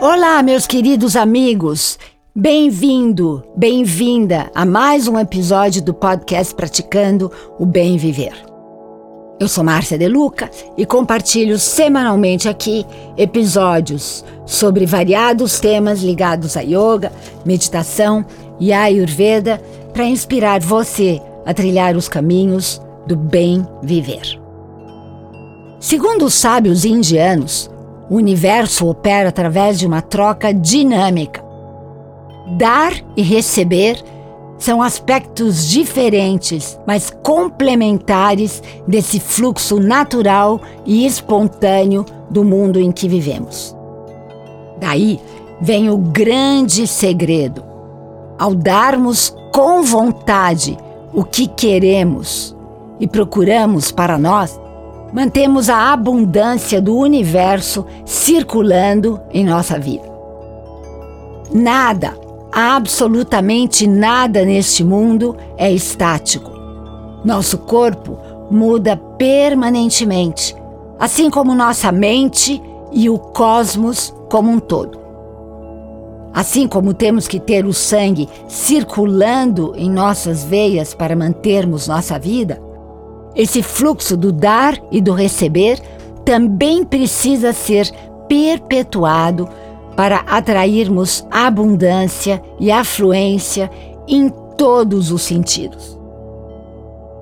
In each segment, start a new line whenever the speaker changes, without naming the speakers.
Olá, meus queridos amigos. Bem-vindo, bem-vinda a mais um episódio do podcast Praticando o Bem Viver. Eu sou Márcia De Luca e compartilho semanalmente aqui episódios sobre variados temas ligados a yoga, meditação e ayurveda para inspirar você a trilhar os caminhos do bem viver. Segundo os sábios indianos, o universo opera através de uma troca dinâmica. Dar e receber são aspectos diferentes, mas complementares desse fluxo natural e espontâneo do mundo em que vivemos. Daí vem o grande segredo. Ao darmos com vontade o que queremos e procuramos para nós, mantemos a abundância do universo circulando em nossa vida. Nada, absolutamente nada neste mundo é estático. Nosso corpo muda permanentemente, assim como nossa mente e o cosmos como um todo. Assim como temos que ter o sangue circulando em nossas veias para mantermos nossa vida, esse fluxo do dar e do receber também precisa ser perpetuado para atrairmos abundância e afluência em todos os sentidos.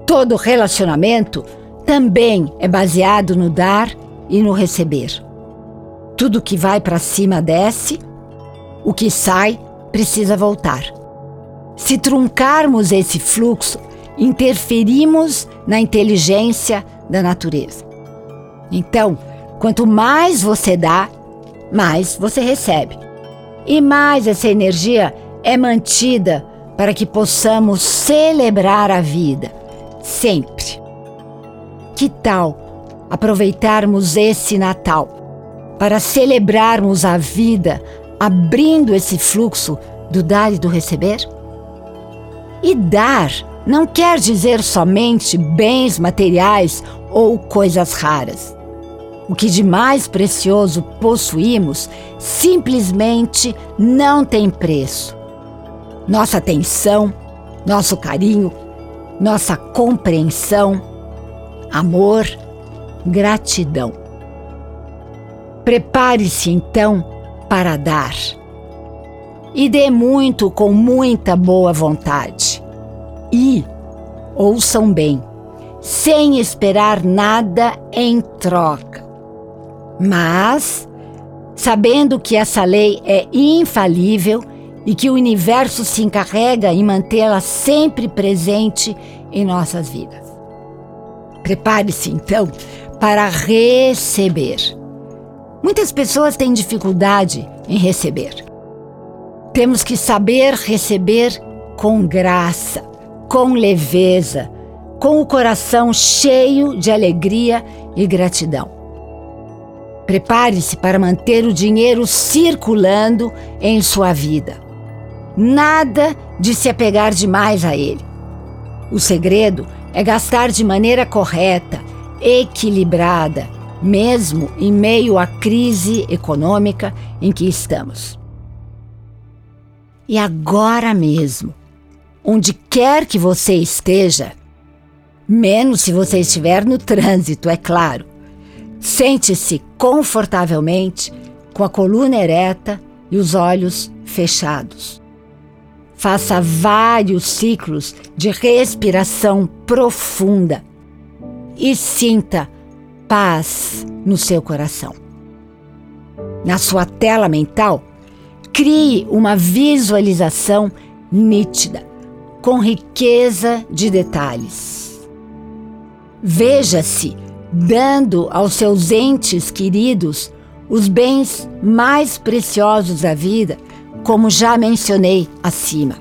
Todo relacionamento também é baseado no dar e no receber. Tudo que vai para cima desce, o que sai precisa voltar. Se truncarmos esse fluxo, interferimos na inteligência da natureza. Então, quanto mais você dá, mais você recebe. E mais essa energia é mantida para que possamos celebrar a vida, sempre. Que tal aproveitarmos esse Natal para celebrarmos a vida, abrindo esse fluxo do dar e do receber? E dar não quer dizer somente bens materiais ou coisas raras. O que de mais precioso possuímos simplesmente não tem preço. Nossa atenção, nosso carinho, nossa compreensão, amor, gratidão. Prepare-se então para dar. E dê muito com muita boa vontade e ouçam bem, sem esperar nada em troca. Mas, sabendo que essa lei é infalível e que o universo se encarrega em mantê-la sempre presente em nossas vidas. Prepare-se então para receber. Muitas pessoas têm dificuldade em receber. Temos que saber receber com graça, com leveza, com o coração cheio de alegria e gratidão. Prepare-se para manter o dinheiro circulando em sua vida. Nada de se apegar demais a ele. O segredo é gastar de maneira correta, equilibrada, mesmo em meio à crise econômica em que estamos. E agora mesmo, onde quer que você esteja, menos se você estiver no trânsito, é claro. Sente-se confortavelmente, com a coluna ereta e os olhos fechados. Faça vários ciclos de respiração profunda e sinta paz no seu coração. Na sua tela mental, crie uma visualização nítida com riqueza de detalhes. Veja-se dando aos seus entes queridos os bens mais preciosos da vida, como já mencionei acima: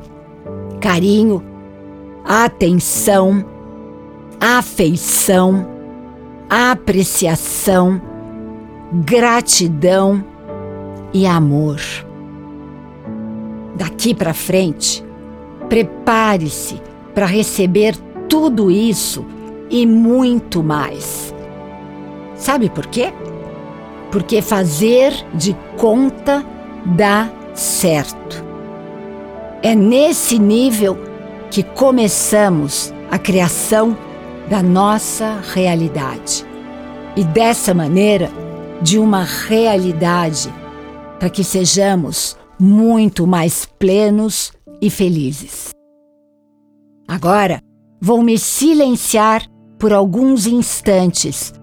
carinho, atenção, afeição, apreciação, gratidão e amor. Daqui para frente, Prepare-se para receber tudo isso e muito mais. Sabe por quê? Porque fazer de conta dá certo. É nesse nível que começamos a criação da nossa realidade. E dessa maneira, de uma realidade para que sejamos muito mais plenos e felizes. Agora, vou me silenciar por alguns instantes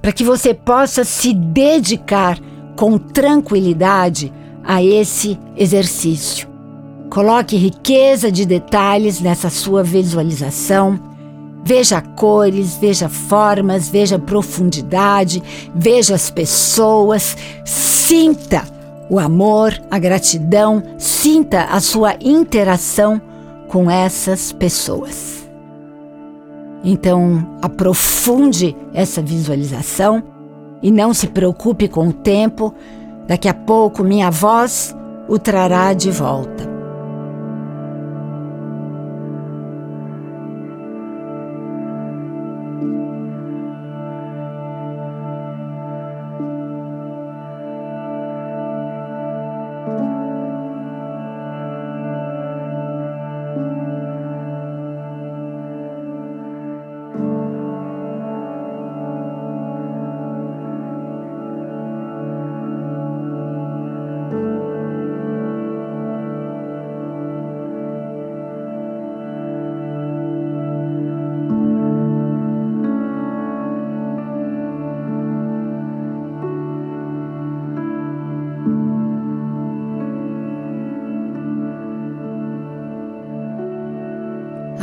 para que você possa se dedicar com tranquilidade a esse exercício. Coloque riqueza de detalhes nessa sua visualização. Veja cores, veja formas, veja profundidade, veja as pessoas, sinta o amor, a gratidão, sinta a sua interação com essas pessoas. Então, aprofunde essa visualização e não se preocupe com o tempo, daqui a pouco minha voz o trará de volta.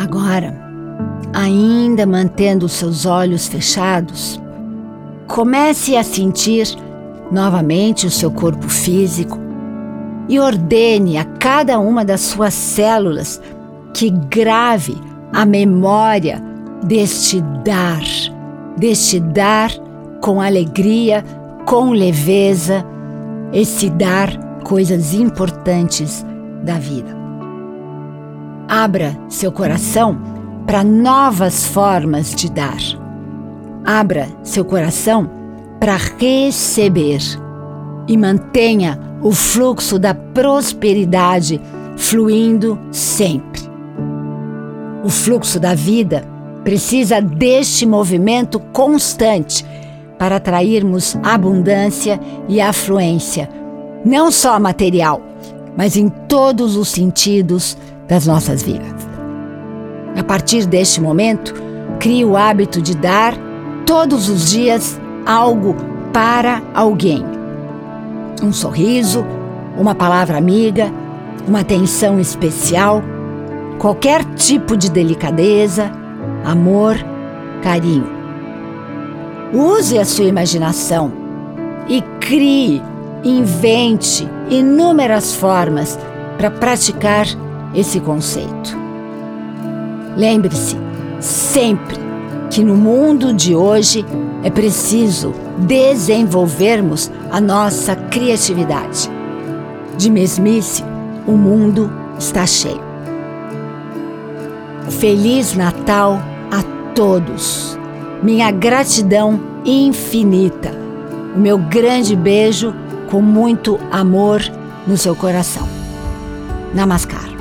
Agora, ainda mantendo seus olhos fechados, comece a sentir novamente o seu corpo físico e ordene a cada uma das suas células que grave a memória deste dar, deste dar com alegria, com leveza, esse dar coisas importantes da vida. Abra seu coração para novas formas de dar. Abra seu coração para receber e mantenha o fluxo da prosperidade fluindo sempre. O fluxo da vida precisa deste movimento constante para atrairmos abundância e afluência, não só material, mas em todos os sentidos das nossas vidas. A partir deste momento, crie o hábito de dar todos os dias algo para alguém. Um sorriso, uma palavra amiga, uma atenção especial, qualquer tipo de delicadeza, amor, carinho. Use a sua imaginação e crie, invente inúmeras formas para praticar esse conceito. Lembre-se sempre que no mundo de hoje é preciso desenvolvermos a nossa criatividade. De mesmice, o mundo está cheio. Feliz Natal a todos. Minha gratidão infinita. O meu grande beijo com muito amor no seu coração. Namaskar.